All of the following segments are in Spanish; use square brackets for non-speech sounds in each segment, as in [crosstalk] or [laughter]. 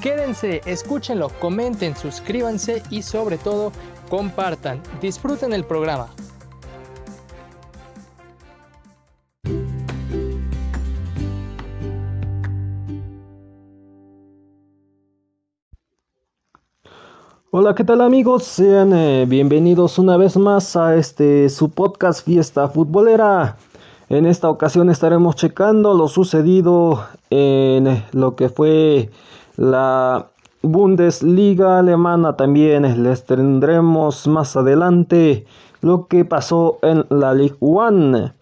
Quédense, escúchenlo, comenten, suscríbanse y sobre todo compartan. Disfruten el programa. Hola, ¿qué tal amigos? Sean eh, bienvenidos una vez más a este su podcast Fiesta Futbolera. En esta ocasión estaremos checando lo sucedido en lo que fue la Bundesliga alemana también les tendremos más adelante lo que pasó en la Ligue 1.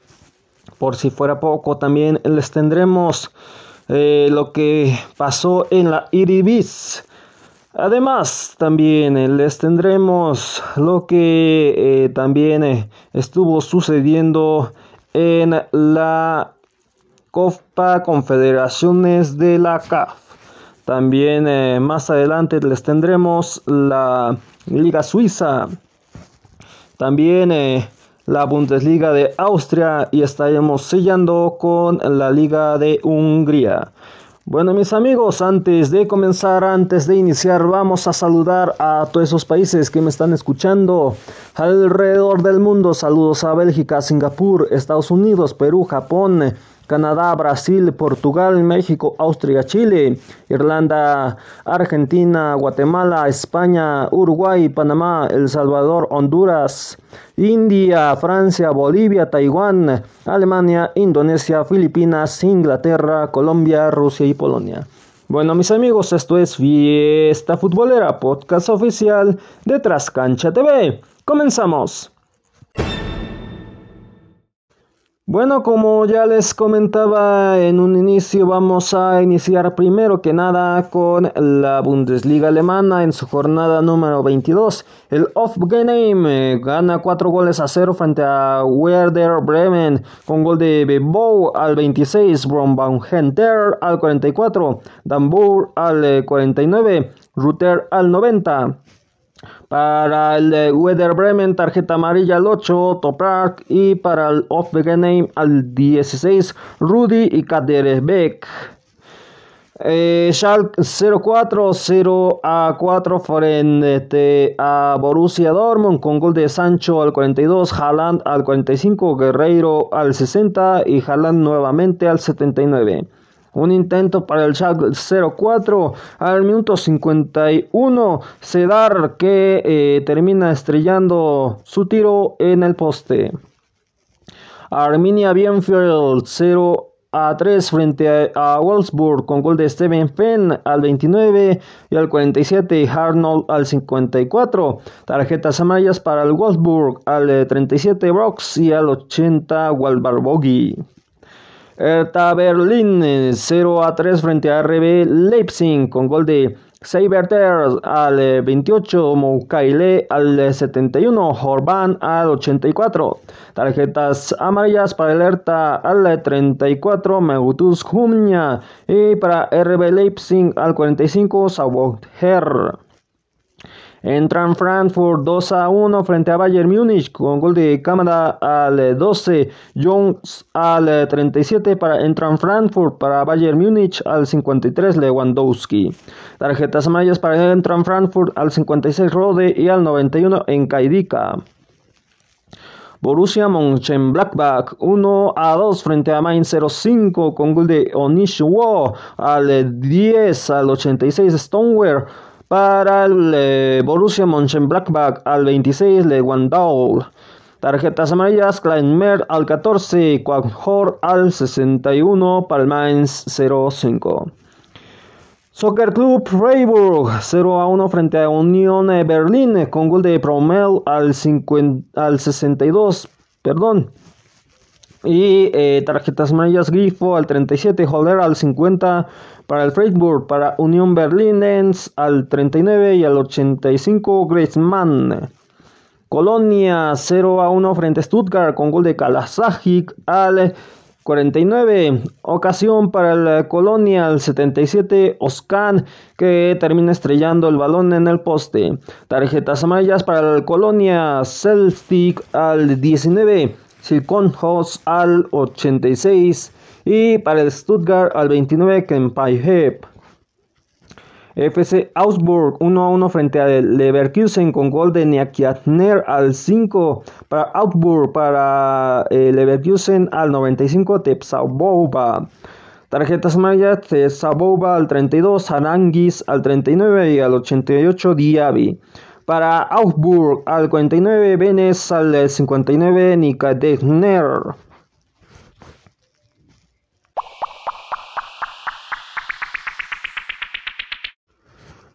Por si fuera poco, también les tendremos eh, lo que pasó en la Iribis. Además, también les tendremos lo que eh, también eh, estuvo sucediendo en la Copa Confederaciones de la CAF. También eh, más adelante les tendremos la Liga Suiza. También eh, la Bundesliga de Austria y estaremos sellando con la Liga de Hungría. Bueno mis amigos, antes de comenzar, antes de iniciar, vamos a saludar a todos esos países que me están escuchando alrededor del mundo. Saludos a Bélgica, Singapur, Estados Unidos, Perú, Japón, Canadá, Brasil, Portugal, México, Austria, Chile, Irlanda, Argentina, Guatemala, España, Uruguay, Panamá, El Salvador, Honduras, India, Francia, Bolivia, Taiwán, Alemania, Indonesia, Filipinas, Inglaterra, Colombia, Rusia y Polonia. Bueno, mis amigos, esto es Fiesta Futbolera, podcast oficial de Trascancha TV. Comenzamos. Bueno, como ya les comentaba en un inicio, vamos a iniciar primero que nada con la Bundesliga alemana en su jornada número 22. El Off-Game gana 4 goles a 0 frente a Werder Bremen con gol de Bebo al 26, Henter al 44, Dambur al 49, Ruter al 90. Para el de Bremen, tarjeta amarilla al 8, Toprak. Y para el Off Name al 16, Rudy y Kaderbeck. Eh, Schalke 04, 0 a 4 frente a Borussia Dortmund con gol de Sancho al 42, Haaland al 45, Guerreiro al 60 y Haaland nuevamente al 79. Un intento para el Schalke 04 al minuto 51. Cedar que eh, termina estrellando su tiro en el poste. Arminia Bienfield 0 a 3 frente a, Wolfsburg con gol de Steven Fenn al 29 y al 47 Arnold al 54. Tarjetas amarillas para el Wolfsburg al 37 Brox y al 80 Walbarbogi. Hertha Berlín 0 a 3 frente a RB Leipzig con gol de Seiberter al 28, Moukaile al 71, Horban al 84. Tarjetas amarillas para el Hertha al 34, Meutus Jumnia y para RB Leipzig al 45, Sauer. Entran Frankfurt 2 a 1 frente a Bayern Múnich con gol de cámara al 12, Jones al 37 para Entran Frankfurt para Bayern Múnich al 53 Lewandowski. Tarjetas amarillas para Entran Frankfurt al 56 Rode y al 91 en Kaidika. Borussia Mönchengladbach 1 a 2 frente a Mainz 05 con gol de Onishwo al 10 al 86 Stoneware para el eh, Borussia Mönchengladbach al 26 Lewandowski. Tarjetas amarillas, Kleinmer al 14, Quaghor al 61, Palmains 05. Soccer Club Freiburg 0 a 1 frente a Unión Berlín con gol de Promel al, al 62, perdón. Y eh, tarjetas amarillas Grifo al 37, Holder al 50, Para el Freiburg, para Unión Berlin Lenz al 39 y al 85 Griezmann. Colonia 0 a 1 frente a Stuttgart con gol de Kalasajic al 49. Ocasión para el Colonia al 77. Oscan que termina estrellando el balón en el poste. Tarjetas amarillas para el Colonia Celtic al 19. Silconhos al 86. Y para el Stuttgart al 29. Kempayhep. FC Augsburg 1 a 1 frente a Leverkusen con gol de Niakjatner al 5 para Augsburg, para eh, Leverkusen al 95 Tepsabouba. Tarjetas amarillas Tepsabouba al 32, Arangis al 39 y al 88 Diaby. Para Augsburg al 49, Benes al 59, Nikadegner.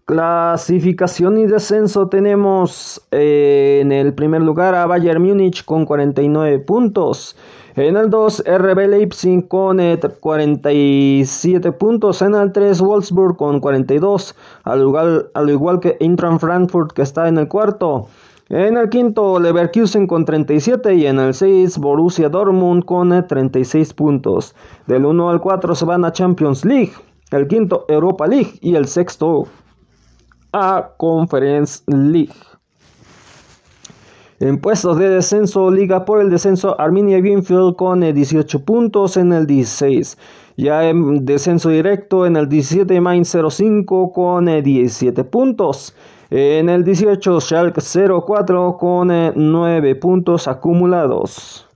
Clasificación y descenso tenemos eh, en el primer lugar a Bayern Múnich con 49 puntos. En el 2 RB Leipzig con 47 puntos. En el 3 Wolfsburg con 42. Al igual, al igual que Intran Frankfurt que está en el cuarto. En el quinto Leverkusen con 37 y en el 6 Borussia Dortmund con 36 puntos. Del 1 al 4 se van a Champions League. El quinto Europa League y el sexto a Conference League. En puestos de descenso, Liga por el descenso, Arminia Greenfield con 18 eh, puntos en el 16. Ya en descenso directo en el 17, Mainz 05 con 17 eh, puntos. En el 18, Schalke 04 con 9 eh, puntos acumulados.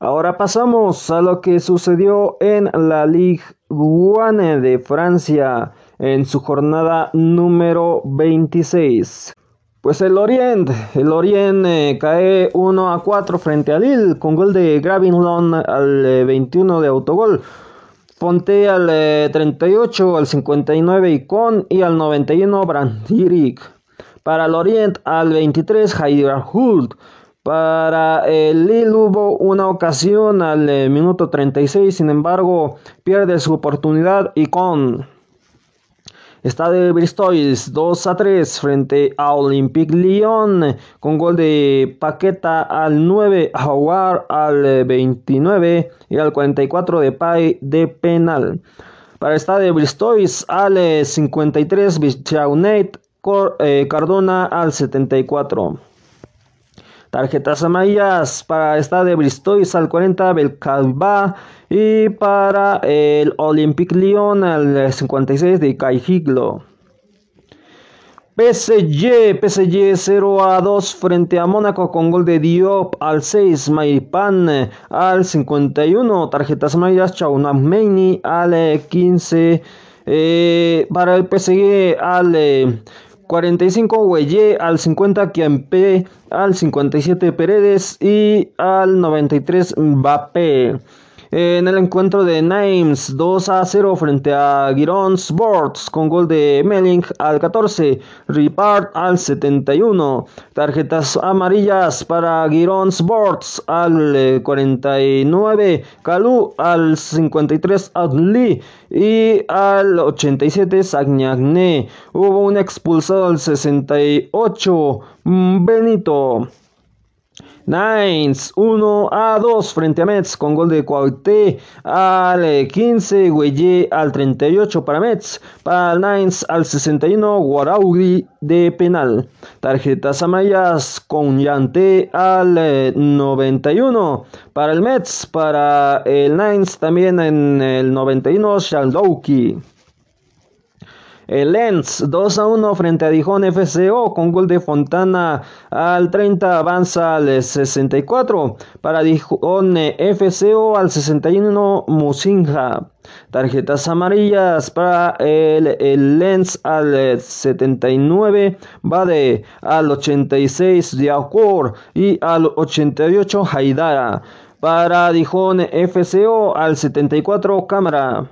Ahora pasamos a lo que sucedió en la Ligue 1 de Francia en su jornada número 26. Pues el Orient, el eh, cae 1 a 4 frente a Lille con gol de Gravinlon al 21 eh, de autogol. Fonte al 38, eh, al 59 y con y al 91 Brandirik. Para el Orient al 23 Haider Hult. Para el Lille hubo una ocasión al eh, minuto 36, sin embargo, pierde su oportunidad y con Está de Bristol 2 a 3 frente a Olympique Lyon con gol de Paqueta al 9, Howard al 29 eh, y al 44 de Pay de penal. Para estar de Bristol al 53 Bichaunet Cardona al 74. Tarjetas amarillas para esta de Bristol al 40 Belcalba. Y para el Olympic Lyon al 56 de Caijiglo. PSG, PSG 0 a 2 frente a Mónaco con gol de Diop al 6, Maipan al 51, tarjetas amarillas Chaunameni al 15, eh, para el PSG al 45 Huelle, al 50 Kiampe, al 57 Peredes y al 93 Mbappé en el encuentro de Names 2 a 0 frente a Giron Sports con gol de Melling al 14, Ripart al 71, tarjetas amarillas para Giron Sports al 49, eh, Calú al 53, Adli y al 87 Sagnagne. Hubo un expulsado al 68, Benito. Nines 1 a 2 frente a Mets con gol de Cuauhté al 15, Güelle al 38 para Mets, para el Nines al 61, Guaraugui de penal. Tarjetas amarillas con Yante al 91 para el Mets, para el Nines también en el 91, Shaldouki. El Lens 2 a 1 frente a Dijon FCO con gol de Fontana al 30 avanza al 64 para Dijon FCO al 61 Musinja. Tarjetas amarillas para el, el Lens al 79 Bade al 86 Diacor y al 88 Haidara. Para Dijon FCO al 74 Cámara.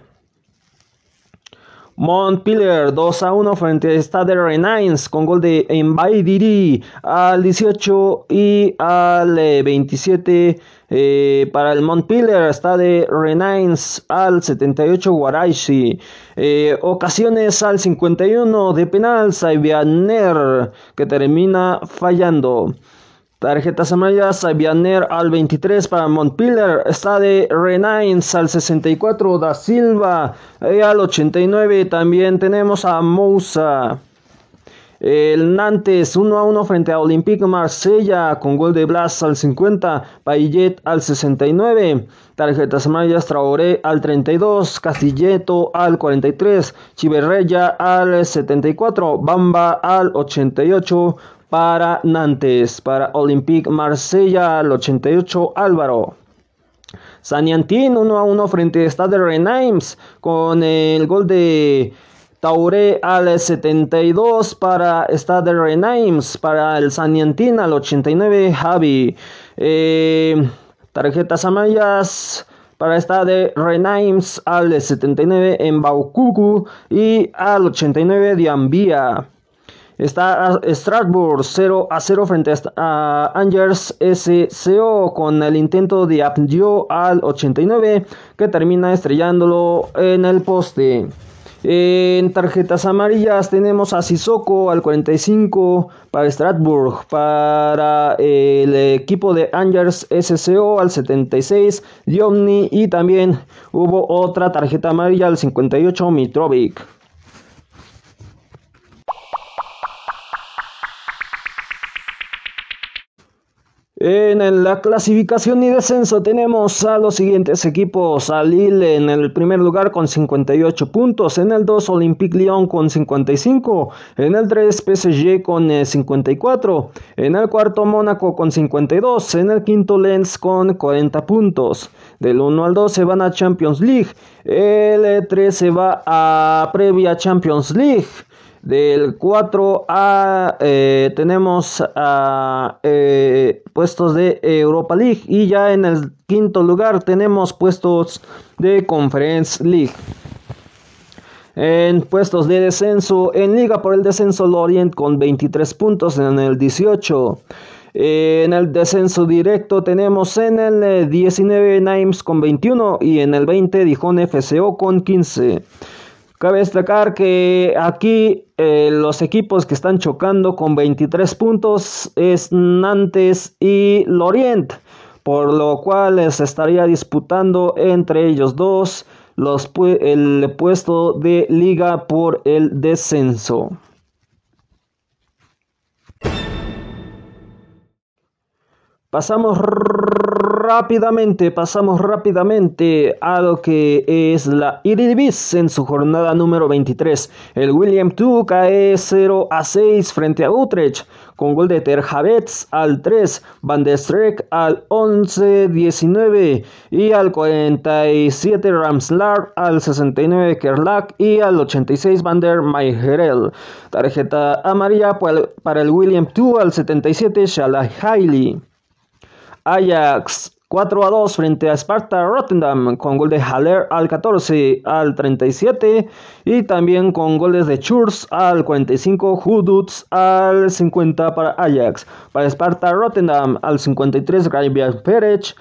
Montpellier 2 a 1 frente a Stade Rennes con gol de Mbaidiri al 18 y al 27 eh, Eh, para el Montpellier está de Renains al 78 Guaraishi. Eh, ocasiones al 51 de penal Saibianer que termina fallando. Tarjetas amarillas, Vianer al 23 para Montpellier, está de Renains al 64, Da Silva. Y al 89 también tenemos a Moussa. El Nantes 1 a 1 frente a Olympique Marsella con gol de Blas al 50, Payet al 69, tarjetas amarillas Traoré al 32, Castilleto al 43, Chiverreya al 74, Bamba al 88, para Nantes, para Olympique Marsella al 88 Álvaro. Saniantín 1 a 1 frente a Stade Renaims con el gol de Tauré al 72 para Stade Renaims, para el Saniantín al 89 Javi. Eh, tarjetas amarillas para Stade Renaims al 79 en Baucucu y al 89 Diambía. Está Strasbourg 0 a 0 frente a Angers SCO con el intento de Abdio al 89 que termina estrellándolo en el poste. En tarjetas amarillas tenemos a Sissoko al 45 para Strasbourg, para el equipo de Angers SCO al 76 Diomni y también hubo otra tarjeta amarilla al 58 Mitrovic. En la clasificación y descenso tenemos a los siguientes equipos. A Lille en el primer lugar con 58 puntos. En el 2 Olympique Lyon con 55. En el 3 PSG con 54. Eh, en el cuarto Mónaco con 52. En el quinto Lens con 40 puntos. Del 1 al 2 se van a Champions League. El 3 se va a previa Champions League. Del 4 a eh, tenemos a eh, puestos de Europa League y ya en el quinto lugar tenemos puestos de Conference League. En puestos de descenso, en Liga por el descenso Lorient con 23 puntos en el 18. En el descenso directo tenemos en el 19 Nimes con 21 y en el 20 Dijon FCO con 15. Cabe destacar que aquí eh, los equipos que están chocando con 23 puntos es Nantes y Lorient, por lo cual se estaría disputando entre ellos dos los, el puesto de liga por el descenso. Pasamos rápidamente, pasamos rápidamente a lo que es la Iridivis en su jornada número 23. El William 2 cae 0 a 6 frente a Utrecht con gol de Terjavets al 3, Van der Streek al 11-19 y al 47 Ramslar, al 69 Kerlak y al 86 Van der Mayherel. Tarjeta amarilla para el William 2 al 77 Shalai Hailey. Ajax 4 a 2 frente a Sparta Rotterdam con gol de Haller al 14 al 37 y también con goles de Churs al 45, Huduts al 50 para Ajax. Para Sparta Rotterdam al 53 Gabriel Pérez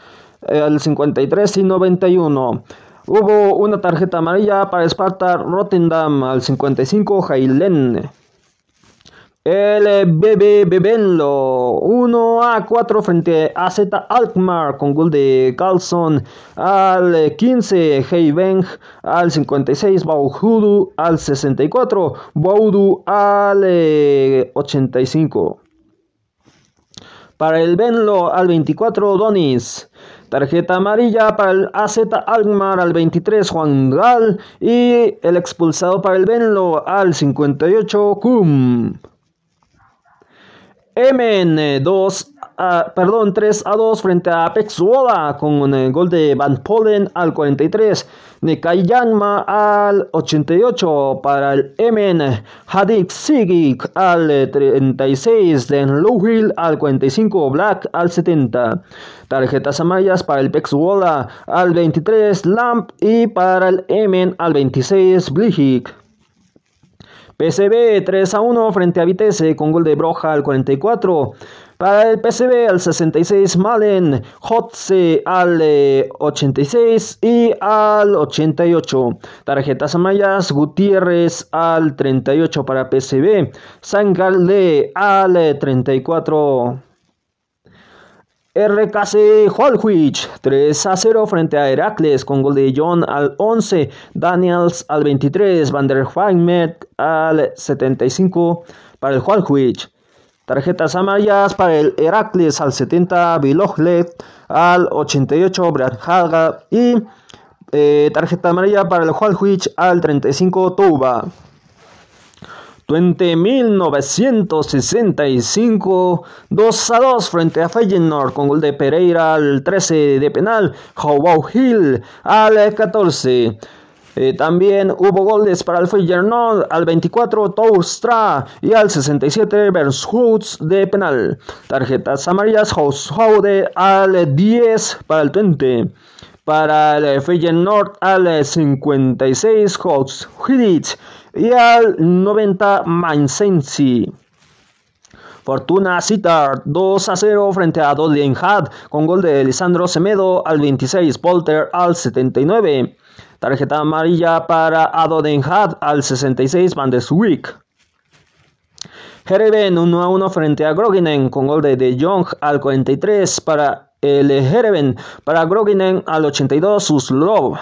eh, al 53 y 91. Hubo una tarjeta amarilla para Sparta Rotterdam al 55 Jailen. El BB Bebenlo 1 a 4 frente a Z Alkmaar con gol de Carlson al 15, Heibeng al 56, Bauhudu al 64, Baudu al 85. Para el Benlo al 24, Donis. Tarjeta amarilla para el AZ Alkmaar al 23, Juan Gal. Y el expulsado para el Benlo al 58, Kum. MN 2, perdón, 3 a 2 frente a Apex con el gol de Van Polen al 43, Nekayanma al 88 para el MN, Hadik Sigik al 36, Den Lowhill al 45, Black al 70. Tarjetas amarillas para el Pex al 23, Lamp y para el MN al 26, Blihik. PSV 3 a 1 frente a Vitesse con gol de Broja al 44. Para el PCB al 66 Malen, Hotze al 86 y al 88. Tarjetas amarillas Gutiérrez al 38 para PCB. Sangalde al 34. RKC Holwich 3 a 0 frente a Heracles con gol de John al 11, Daniels al 23, Van der al 75 para el Holwich. Tarjetas amarillas para el Heracles al 70, Biloglet al 88, Brad Haga y eh, tarjeta amarilla para el Holwich al 35, Touba. 1965, 2 a 2 frente a Feyenoord con gol de Pereira al 13 de penal, Howard Hill al 14. Eh, también hubo goles para el Feyenoord al 24 Toustra y al 67 Bershoots de penal. Tarjetas amarillas Household al 10 para el 20. Para el Feyenoord al 56 House y al 90 Mainzensi. Fortuna Citar 2 a 0 frente a Had con gol de Lisandro Semedo al 26, Polter al 79. Tarjeta amarilla para Had al 66, Van der Swick. Jereven 1 a 1 frente a Groginen con gol de De Jong al 43 para el Jereven, para Groginen al 82, Suslov.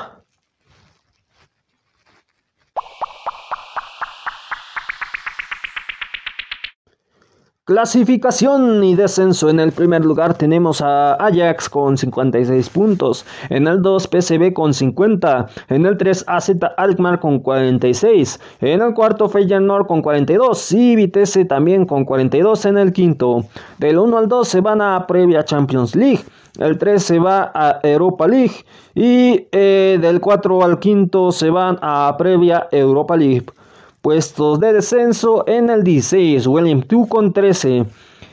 Clasificación y descenso. En el primer lugar tenemos a Ajax con 56 puntos. En el 2 PCB con 50. En el 3 AZ Alkmaar con 46. En el cuarto Feyenoord con 42. Y Vitesse también con 42 en el quinto. Del 1 al 2 se van a previa Champions League. El 3 se va a Europa League. Y eh, del 4 al quinto se van a previa Europa League. Puestos de descenso en el 16, William 2 con 13,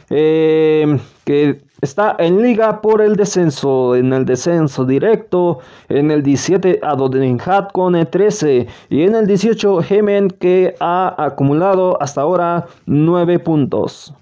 eh, que está en liga por el descenso, en el descenso directo, en el 17 Adodenhat con 13 y en el 18 Gemen que ha acumulado hasta ahora 9 puntos.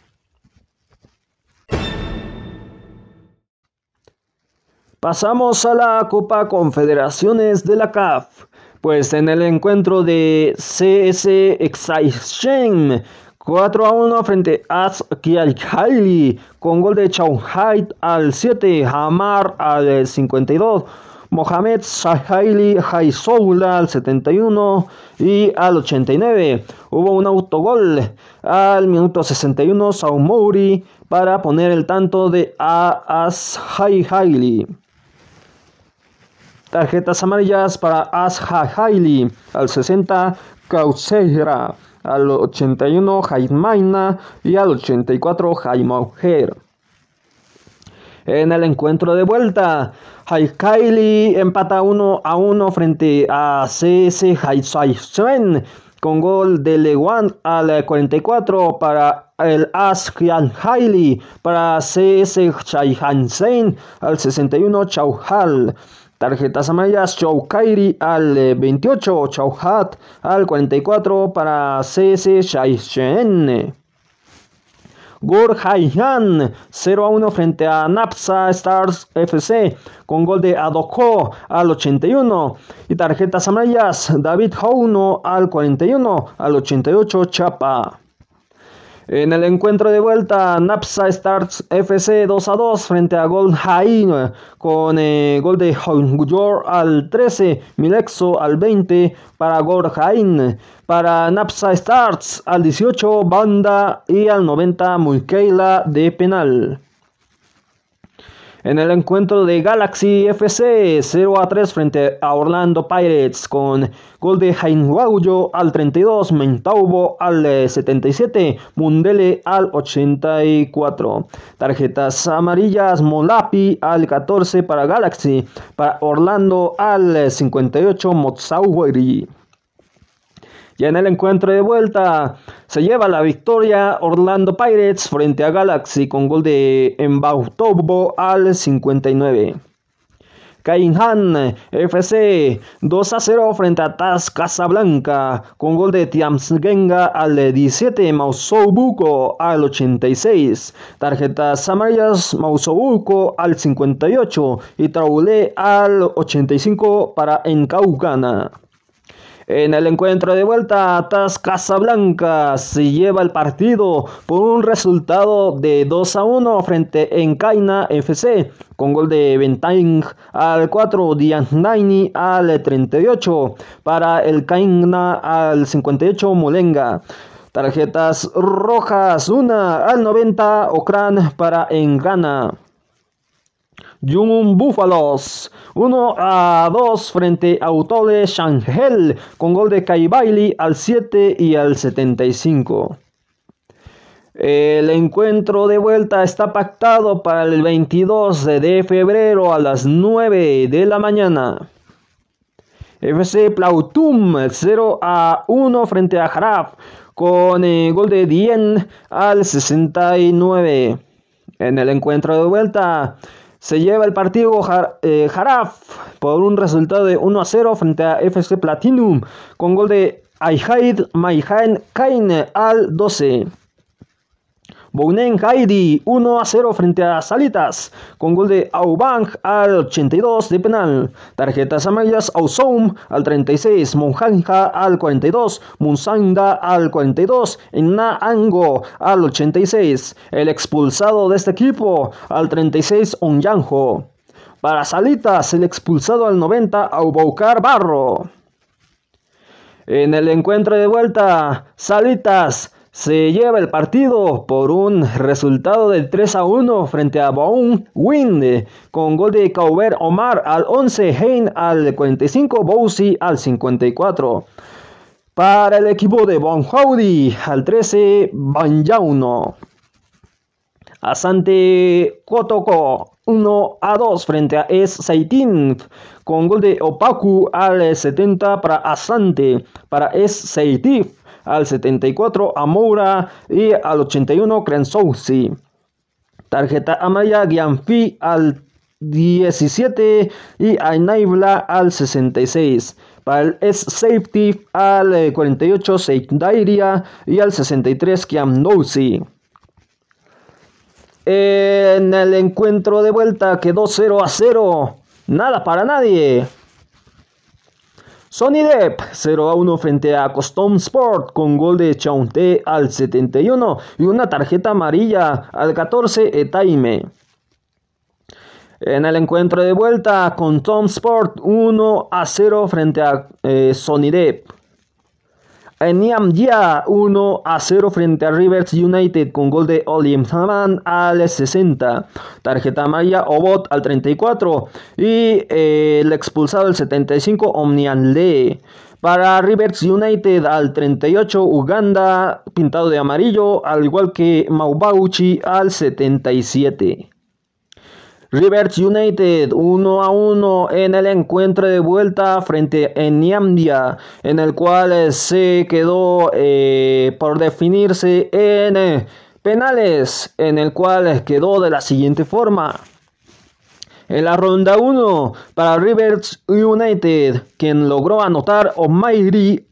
Pasamos a la Copa Confederaciones de la CAF. Pues en el encuentro de CS Excitation 4 a 1 frente a Kialkali con gol de Chauhait al 7, Hamar al 52, Mohamed Sahaili Haisoula al 71 y al 89. Hubo un autogol al minuto 61 Saumouri para poner el tanto de As Haili. Tarjetas amarillas para Asha Hailey al 60, Causeira al 81, Jaimaina y al 84, Jaimaujer. En el encuentro de vuelta, Hailey empata 1 a 1 frente a CS Haisaisen con gol de Lewan al 44 para el Askian Hailey para CS Hansen al 61 Chauhal. Tarjetas amarillas, Chow Kairi al 28, Chow Hat al 44 para CS Shaishen. Gur Haiyan 0 a 1 frente a Napsa Stars FC con gol de Adoko al 81 y tarjetas amarillas David Hauno al 41 al 88 Chapa. En el encuentro de vuelta, Napsa Stars FC 2 a 2 frente a Gold Hain con eh, gol de Hongur al 13, Milexo al 20 para Gold Hain. Para Napsa Stars al 18, Banda y al 90, Muikeila de penal. En el encuentro de Galaxy FC 0 a 3 frente a Orlando Pirates con gol de Jainwauyo al 32, Mentaubo al 77, Mundele al 84. Tarjetas amarillas, Molapi al 14 para Galaxy, para Orlando al 58, Motsaueri. Ya en el encuentro de vuelta se lleva la victoria Orlando Pirates frente a Galaxy con gol de Embautobo al 59. Cainhan FC 2 a 0 frente a TAS Casablanca con gol de Tiamsgenga al 17, Mausobuco al 86, tarjetas amarillas Mausobuco al 58 y Traulé al 85 para Encaucana. En el encuentro de vuelta, TAS Casablanca se lleva el partido por un resultado de 2 a 1 frente Encaina FC, con gol de Bentang al 4, Dianaini al 38, para el Caina al 58, Molenga. Tarjetas rojas, una al 90, Okran para Engana. Jung Búfalos 1 a 2 frente a Autole Shangel con gol de Kai Bailey al 7 y al 75. El encuentro de vuelta está pactado para el 22 de febrero a las 9 de la mañana. FC Plautum 0 a 1 frente a Jaraf con el gol de Dien al 69. En el encuentro de vuelta se lleva el partido eh, Jaraf por un resultado de 1 a 0 frente a FC Platinum con gol de Aihaid Maihain Kain al 12. Bounen Haidi 1 a 0 frente a Salitas con gol de Aubang al 82 de penal. Tarjetas amarillas Ausoum al 36, Monjanja al 42, Munsanga al 42, Ango al 86. El expulsado de este equipo al 36 Onyanjo. Para Salitas el expulsado al 90 Aubaucar Barro. En el encuentro de vuelta, Salitas se lleva el partido por un resultado de 3 a 1 frente a Baum Wind con gol de Cauber Omar al 11, Hein al 45, Bousi al 54. Para el equipo de Bonjaudi al 13, Banjauno. Asante Kotoko 1 a 2 frente a Es Saitin con gol de Opaku al 70 para Asante. Para Es Saitif al 74 a Moura y al 81 Crensousi. Tarjeta amarilla Gianfi al 17 y a Naibla al 66. Para el S Safety al 48 Seikdairia y al 63 Kiamnousi. En el encuentro de vuelta quedó 0 a 0. Nada para nadie. Sony Depp 0 a 1 frente a Custom Sport con gol de Chaunté al 71 y una tarjeta amarilla al 14 Etaime. En el encuentro de vuelta con Tom Sport 1 a 0 frente a eh, Sony Depp. Eniam ya 1 a 0 frente a Rivers United con gol de Olim Saman al 60. Tarjeta amarilla Obot al 34. Y eh, el expulsado al 75 Omnian Lee. Para Rivers United al 38 Uganda pintado de amarillo al igual que Maubauchi al 77. Rivers United 1 a 1 en el encuentro de vuelta frente a Niambia, en el cual eh, se quedó eh, por definirse en eh, penales, en el cual quedó de la siguiente forma. En la ronda 1 para Rivers United, quien logró anotar Omairi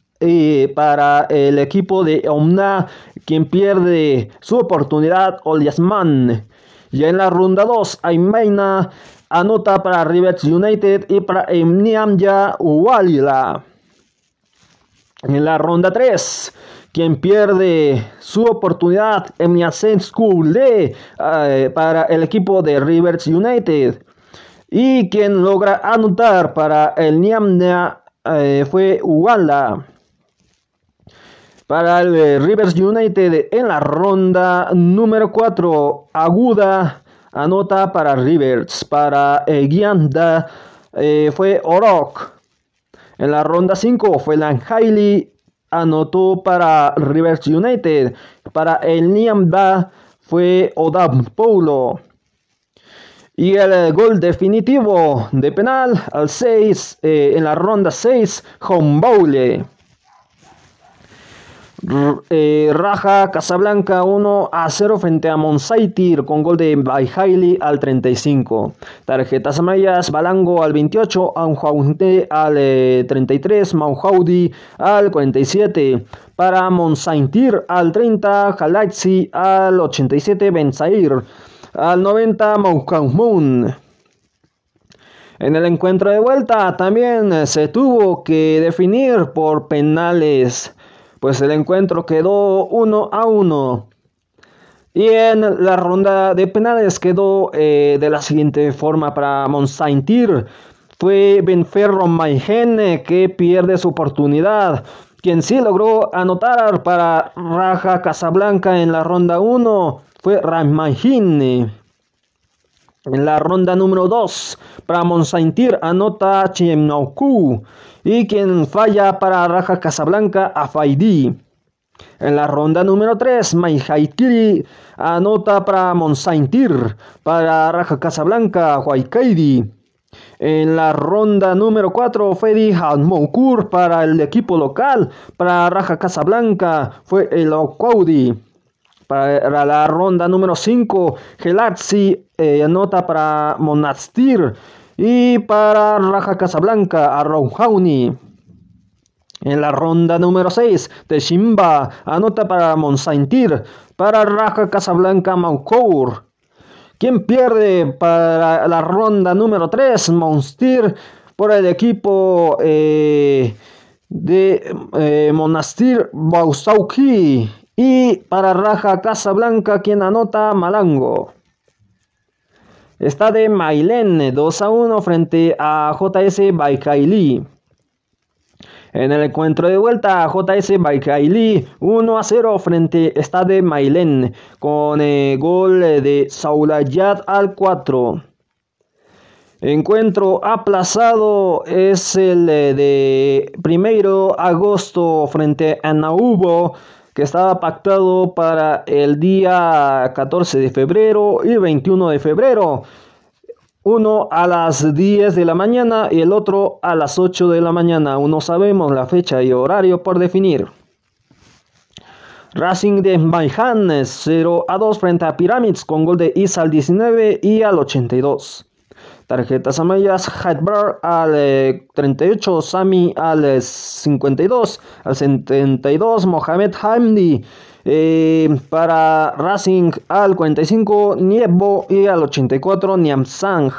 para el equipo de Omna, quien pierde su oportunidad Oliasman. Ya en la ronda 2, Aymaina anota para Rivers United y para Emniamya Uwalila. En la ronda 3, quien pierde su oportunidad, Emniasen School eh, para el equipo de Rivers United. Y quien logra anotar para el Niamnia eh, fue Uwala para el eh, Rivers United en la ronda número 4. Aguda anota para Rivers. Para eh, eh, fue Orok. En la ronda 5 fue Lanhaili. Anotó para Rivers United. Para el Niamba fue Odab Paulo. Y el gol definitivo de penal al 6 en la ronda 6, Homboule. Eh, Raja Casablanca 1 a 0 frente a Monsaitir con gol de Baihaili al 35. Tarjetas amarillas, Balango al 28, Anjaude al 33, eh, Maujaudi al 47. Para Monsaitir al 30, Jalaxi al 87, Benzair al 90, Maucaumun. En el encuentro de vuelta también se tuvo que definir por penales pues el encuentro quedó 1 a 1. Y en la ronda de penales quedó eh, de la siguiente forma para Monsaintir. Fue Benferro Maigene que pierde su oportunidad. Quien sí logró anotar para Raja Casablanca en la ronda 1 fue Ramaigine. En la ronda número 2, para Monsaintir anota Chemnauku. Y quien falla para Raja Casablanca, Afaidi. En la ronda número 3, Maihaitiri anota para Monsaintir. Para Raja Casablanca, Huaykaidi. En la ronda número 4, Fedi Hanmoukur para el equipo local. Para Raja Casablanca fue el. Para la ronda número 5, Gelatsi eh, anota para Monastir. Y para Raja Casablanca, Arraujauni. En la ronda número 6, Shimba anota para Monsaintir. Para Raja Casablanca, Maucour. Quien pierde para la ronda número 3, Monstir. Por el equipo eh, de eh, Monastir Bausauki. Y para Raja Casablanca, quien anota Malango. Está de Mailen 2 a 1 frente a JS Baikaili. En el encuentro de vuelta, JS Baikaili 1 a 0 frente está de Mailen con el gol de Saulayat al 4. Encuentro aplazado es el de primero agosto frente a Naubo que estaba pactado para el día 14 de febrero y 21 de febrero. Uno a las 10 de la mañana y el otro a las 8 de la mañana. Uno sabemos la fecha y horario por definir. Racing de Maihan 0 a 2 frente a Pyramids con gol de Isa al 19 y al 82. Tarjetas amarillas, Hadbar al 38, eh, Sami al 52, eh, al 72, Mohamed Hamdi. Eh, para Racing al 45, Niebo y al 84, Niamsang.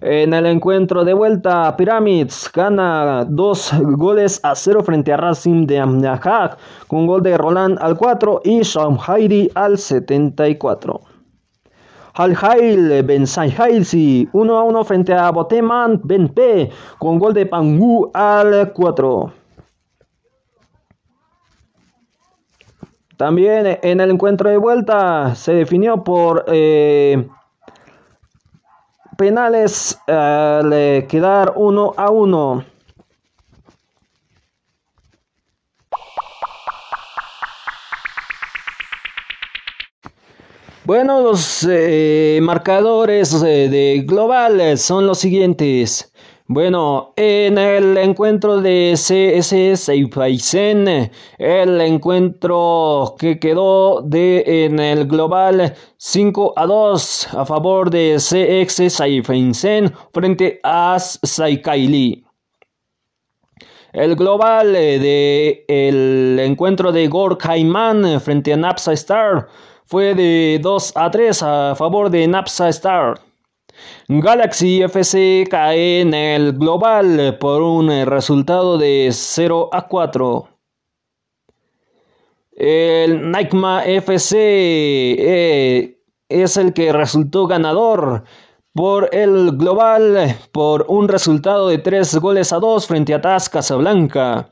En el encuentro de vuelta, Pyramids gana dos goles a cero frente a Racing de Amnahak, con gol de Roland al 4 y Shamhairi al 74. Al-Hail Ben sí, 1 a 1 frente a Boteman Ben P con gol de Pangu al 4. También en el encuentro de vuelta se definió por eh, penales al quedar 1 a 1. Bueno, los eh, marcadores eh, de global son los siguientes. Bueno, en el encuentro de CS Seifaisen, el encuentro que quedó de en el global 5 a 2 a favor de CX Seifaisen frente a Saikaili. El global eh, de el encuentro de Gorkaiman frente a Napsa Star fue de 2 a 3 a favor de Napsa Star. Galaxy FC cae en el global por un resultado de 0 a 4. El Nigma FC eh, es el que resultó ganador por el global por un resultado de 3 goles a 2 frente a TAS Casablanca.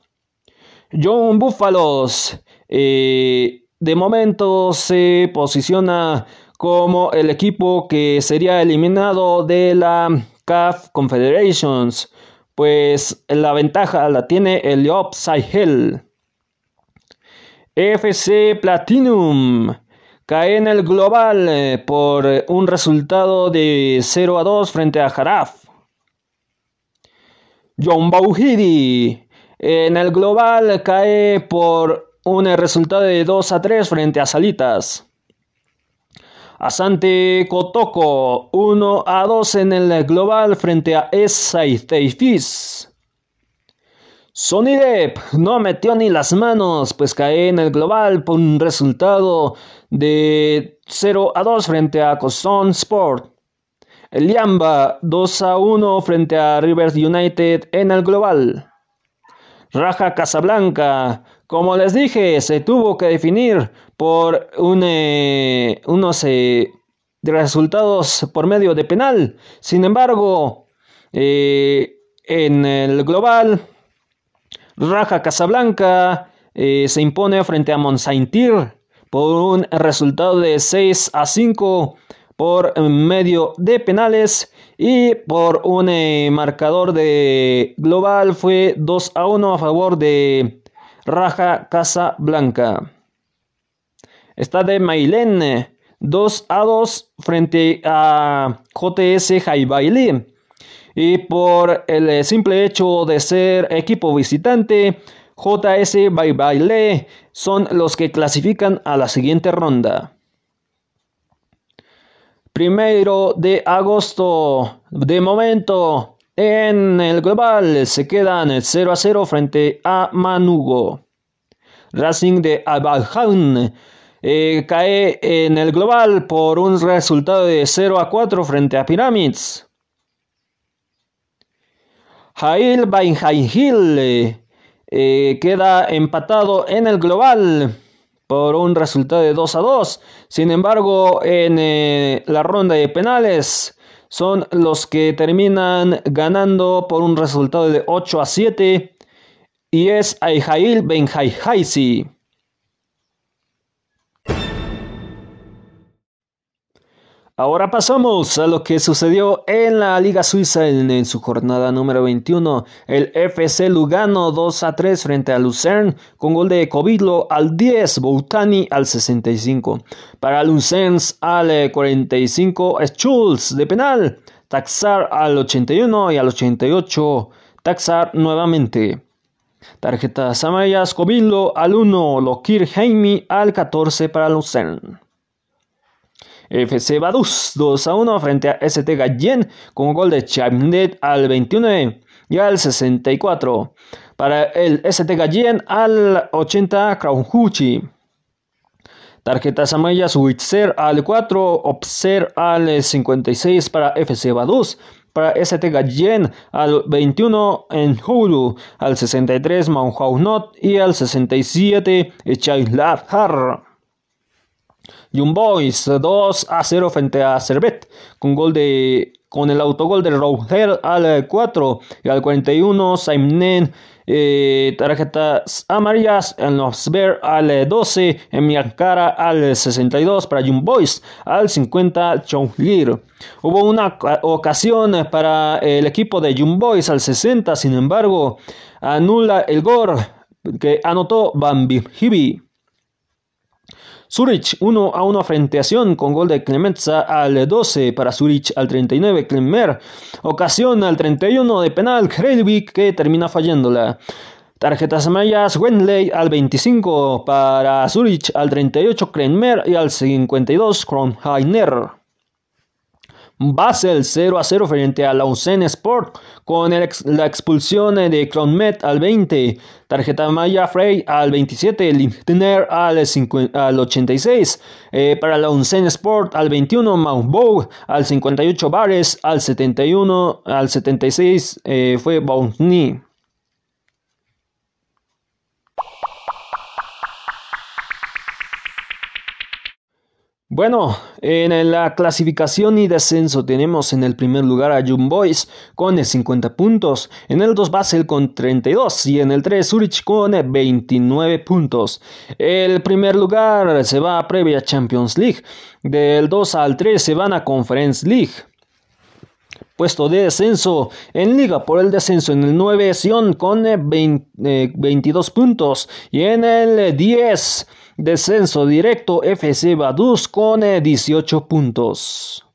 John Búfalos eh, de momento se posiciona como el equipo que sería eliminado de la CAF Confederations, pues la ventaja la tiene el Yop Sahel. FC Platinum cae en el global eh, por un resultado de 0 a 2 frente a Jaraf. John Bauhidi En el global cae por un resultado de 2 a 3 frente a Salitas. Asante Kotoko 1 a 2 en el global frente a Teifis. Sony Depp no metió ni las manos, pues cae en el global por un resultado de 0 a 2 frente a Coston Sport. El Yamba 2 a 1 frente a Rivers United en el global. Raja Casablanca, como les dije, se tuvo que definir por eh, unos eh, resultados por medio de penal. Sin embargo, eh, en el global, Raja Casablanca se impone frente a Monsaintir por un resultado de 6 a 5 por medio de penales y por un marcador de global fue 2 a 1 a favor de Raja Casablanca. Está de Mailén 2 a 2 frente a JS Jaibailí. Y por el simple hecho de ser equipo visitante, JS Baibaile son los que clasifican a la siguiente ronda. Primero de agosto, de momento, en el global se quedan 0 a 0 frente a Manugo. Racing de Abaljaun eh, cae en el global por un resultado de 0 a 4 frente a Pyramids. Jail Bainjail eh, eh, queda empatado en el global por un resultado de 2 a 2. Sin embargo, en eh, la ronda de penales son los que terminan ganando por un resultado de 8 a 7 y es Aijail Benjaihaisi. Ahora pasamos a lo que sucedió en la Liga Suiza en, su jornada número 21. El FC Lugano 2 a 3 frente a Lucerne con gol de Covilo al 10, Boutani al 65. Para Lucerne al 45, Schulz de penal, Taxar al 81 y al 88, Taxar nuevamente. Tarjetas amarillas, Covilo al 1, Lokir Heimi al 14 para Lucerne. FC Badus 2 a 1 frente a ST Gallen con gol de Chamnet al 21 y al 64. Para el ST Gallen al 80 Kraunhuchi. Tarjetas amarillas Witzer al 4, Obser al 56 para FC Badus. Para ST Gallen al 21 en Hulu, al 63 Not y al 67 Har. Young Boys 2 a 0 frente a Servet con gol de con el autogol de Router al 4 y al 41 Simon eh, tarjetas amarillas en Nosber al 12 en Miancara al 62 para Young Boys al 50 Chonglir hubo una ocasión para el equipo de Young Boys al 60 sin embargo anula el gol que anotó Bambi Hibi Zurich 1 a 1 frente a Sion con gol de Clemenza al 12 para Zurich al 39 Klemmer. Ocasión al 31 de penal Kreilvik que termina fallándola. Tarjetas amarillas, Wendley al 25 para Zurich, al 38 Krenmer y al 52 Kronheiner. Basel 0 a 0 frente a Lausanne Sport con la expulsión de Kronmet al 20, tarjeta Maya Frey al 27, Lichtner al, al 86, eh, para Lausanne Sport al 21, Maumbow al 58, Bares al 71, al 76 eh, fue Bounty. Bueno, en la clasificación y descenso tenemos en el primer lugar a Young Boys con 50 puntos, en el 2 Basel con 32 y en el 3 Zurich con 29 puntos. El primer lugar se va a previa Champions League, del 2 al 3 se van a Conference League. Puesto de descenso en liga por el descenso en el 9 Sion con 22 puntos y en el 10 Descenso directo FC Baduz con 18 eh, puntos.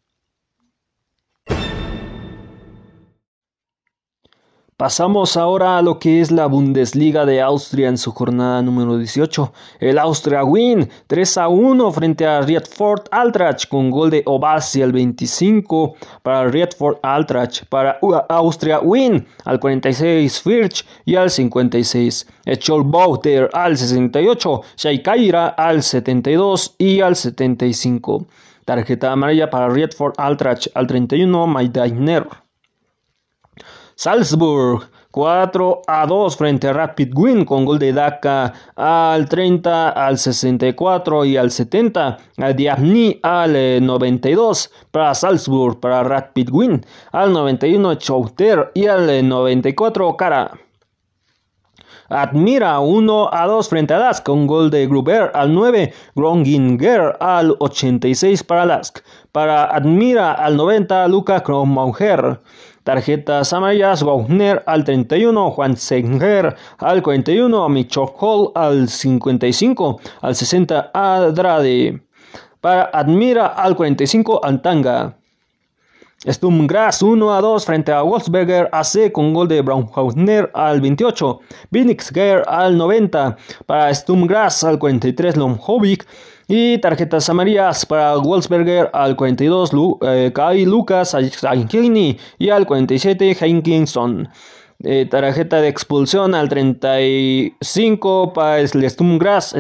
Pasamos ahora a lo que es la Bundesliga de Austria en su jornada número 18. El Austria Win 3 a 1 frente a Riedford Altrach con gol de Obasi al 25 para Riedford Altrach. Para Austria Win al 46 Firch y al 56. Echol Bauter al 68. Shaikaira al 72 y al 75. Tarjeta amarilla para Riedford Altrach al 31 Maidainer. Salzburg 4 a 2 frente a Rapid Win con gol de Daka al 30, al 64 y al 70. A Diabni al 92 eh, para Salzburg, para Rapid Win. Al 91 Chouter y al 94 Cara. Admira 1 a 2 frente a Lask con gol de Gruber al 9, Gronginger al 86 para Lask. Para Admira al 90 Luca Kromauger. Tarjetas amarillas, Wagner al 31, Juan Senger al 41, Micho Hall al 55, al 60 Adrade. Para Admira al 45, Antanga. Stumgras 1 a 2 frente a Wolfsberger AC con gol de Braunhausner al 28, Binixger al 90, para Stumgras al 43 Lomhovic y tarjetas amarillas para Wolfsberger al 42 eh, Kai Lucas Heinkelny y al 47 Henkinson. Eh, tarjeta de expulsión al 35 para el Stumgras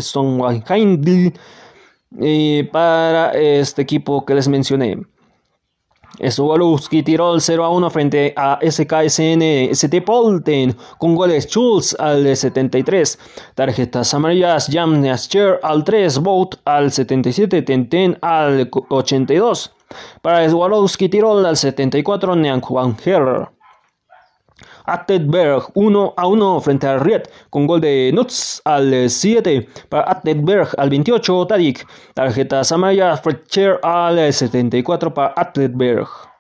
y para este equipo que les mencioné. Swarovski tiró el 0 a 1 frente a SKSN ST Polten con goles Schulz al 73, tarjetas amarillas Jam Chair al 3, Boat al 77, Tenten al 82. Para Swarovski tiró al 74, Neang Juan Herrer. Attenberg 1 a 1 frente al Riet con gol de Nuts al 7 para Attenberg al 28 Tadik. Tarjetas amarillas Fletcher al 74 para Attenberg.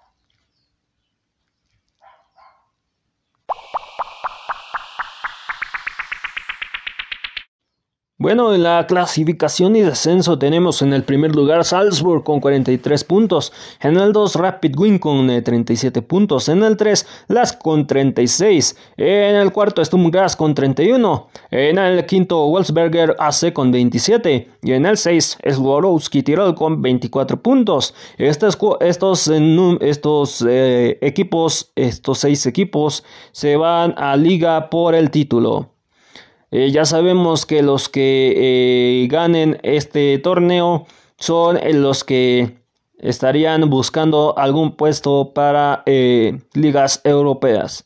Bueno, en la clasificación y descenso tenemos en el primer lugar Salzburg con 43 puntos, en el 2 Rapid Wing con 37 eh, puntos, en el 3 Las con 36, en el cuarto Sturmgras con 31, en el quinto Wolfsberger AC con 27 y en el 6 Swarovski Tirol con 24 puntos. Estos, estos, estos eh, equipos, estos seis equipos se van a liga por el título. Eh, ya sabemos que los que eh, ganen este torneo son los que estarían buscando algún puesto para eh, ligas europeas.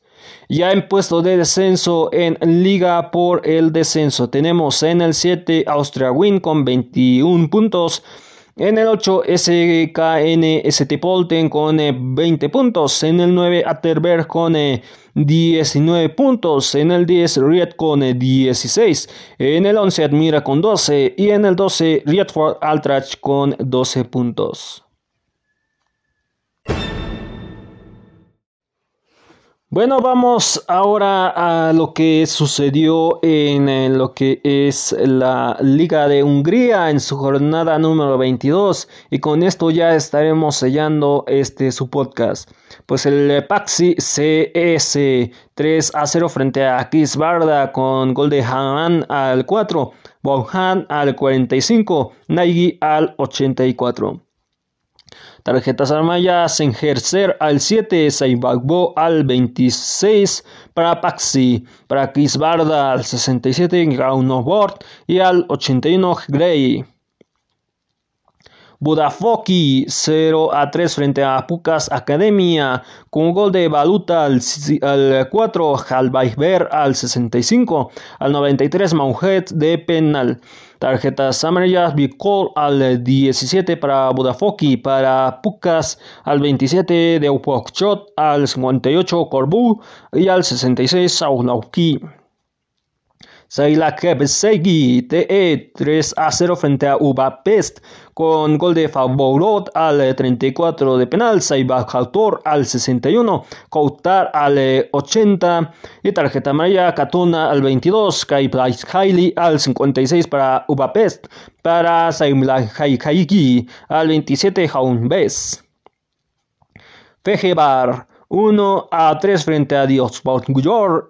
Ya en puesto de descenso en liga por el descenso tenemos en el 7 Austria Win con 21 puntos. En el 8 SKN Polten con 20 puntos. En el 9 Atterberg con 19 puntos, en el 10 Riet con 16, en el 11 Admira con 12 y en el 12 Rietford Altrach con 12 puntos. Bueno, vamos ahora a lo que sucedió en lo que es la Liga de Hungría en su jornada número 22 y con esto ya estaremos sellando este su podcast. Pues el Paxi CS 3 a 0 frente a Barda con gol de Han al 4, Bonhan al 45, Nagy al 84. Tarjetas amarillas en Gerser al 7, Saibagbo al 26 para Paxi, para Barda al 67, Graunobord y al 81 Grey. Budafoki 0 a 3 frente a Pucas Academia con gol de Baluta al, 4, Halbaiber al 65, al 93 Maujet de penal. Tarjetas amarillas, Bicol al 17 para Budafoki, para Pucas al 27 de Upokchot, al 58 Corbu y al 66 Saunauki. Saila Kebsegi TE 3 a 0 frente a Ubapest con gol de Favorot al 34 de penal, Saibak al 61, Koutar al 80 y tarjeta amarilla Katuna al 22, Kai Haili al 56 para Ubapest, para Saimla Haiki al 27 Jaunbes. Fejebar 1 a 3 frente a Diopsport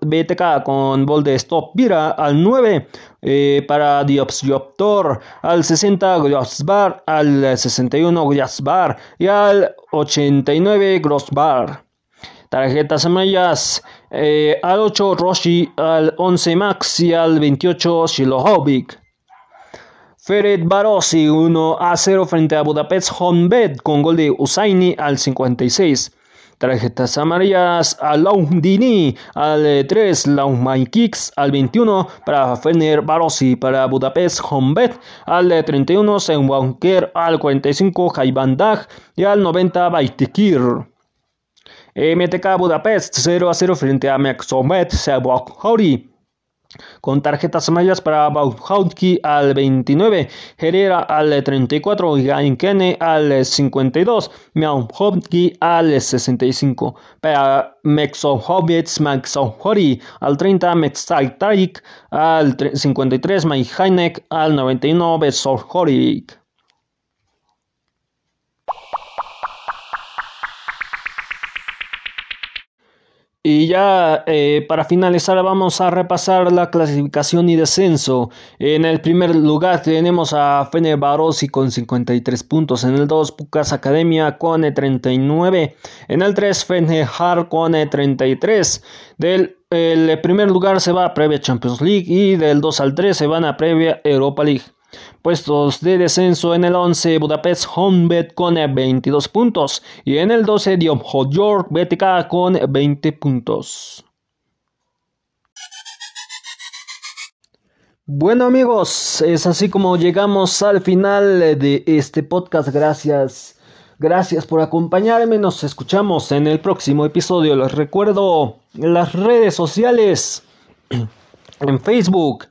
BTK con gol de Stop Vira al 9 eh, para Diopsioptor al 60 Grossbar al 61 Grossbar y al 89 Grossbar. Tarjetas amarillas eh, al 8 Roshi, al 11 Max y al 28 Shilohovic. Feret Barossi 1 a 0 frente a Budapest Honbet con gol de Usaini al 56. Tarjetas amarillas a Laundini al 3, Laumai Kicks al 21 para Fener Barossi para Budapest Honbet al 31, Senwanker al 45, Jaibandag y al 90 Baitikir. MTK Budapest 0 a 0 frente a Mexomet Sebok con tarjetas amarillas para Bauhautki al 29, Herrera al 34, Gainkene al 52, Miauhotki al 65, para Mexohovets Maxohori al 30, Mexaltaik al 53, Maihainek al 99, Besohorik. Y ya eh, para finalizar vamos a repasar la clasificación y descenso. En el primer lugar tenemos a Fene Barossi con 53 puntos. En el 2 Pucas Academia con 39. En el 3 Fene Har con 33. Del el primer lugar se va a previa Champions League y del 2 al 3 se van a previa Europa League. Puestos de descenso en el 11 Budapest Homebet con 22 puntos y en el 12 Diom York BTK con 20 puntos. Bueno amigos, es así como llegamos al final de este podcast. Gracias, gracias por acompañarme. Nos escuchamos en el próximo episodio. Les recuerdo las redes sociales [clears throat] en Facebook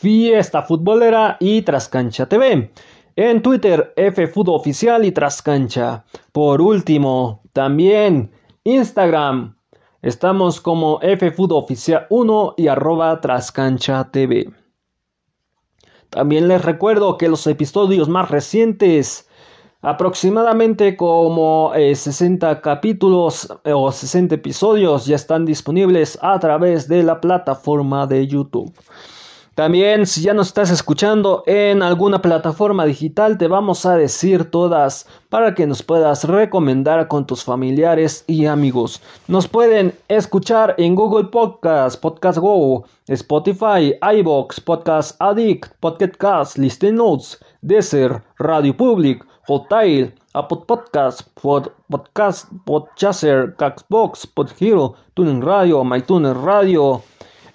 Fiesta Futbolera y Trascancha TV. En Twitter, F Oficial y Trascancha. Por último, también Instagram. Estamos como F Oficial 1 y arroba Trascancha TV. También les recuerdo que los episodios más recientes, aproximadamente como 60 eh, capítulos eh, o 60 episodios, ya están disponibles a través de la plataforma de YouTube. También si ya nos estás escuchando en alguna plataforma digital, te vamos a decir todas para que nos puedas recomendar con tus familiares y amigos. Nos pueden escuchar en Google Podcast, Podcast Go, Spotify, iBox, Podcast Addict, Podcast Listen Notes, Desert, Radio Public, Hotel, Apple Podcast, Pod, Podcast, Podchaser, Caxbox, Podhero, Tuning Radio, MyTuner Radio.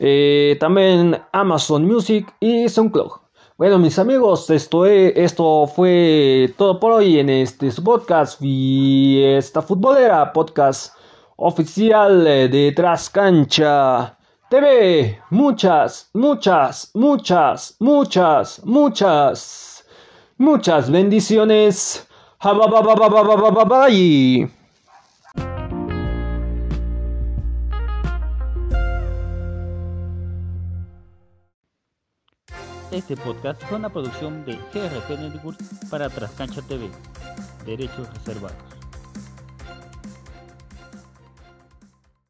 Eh, también Amazon Music y SoundCloud. Bueno, mis amigos, esto, esto fue todo por hoy en este podcast Fiesta Futbolera, podcast oficial de Trascancha TV. Muchas, muchas, muchas, muchas, muchas, muchas bendiciones. Bye. Este podcast fue una producción de GRT Networks para Trascancha TV. Derechos reservados.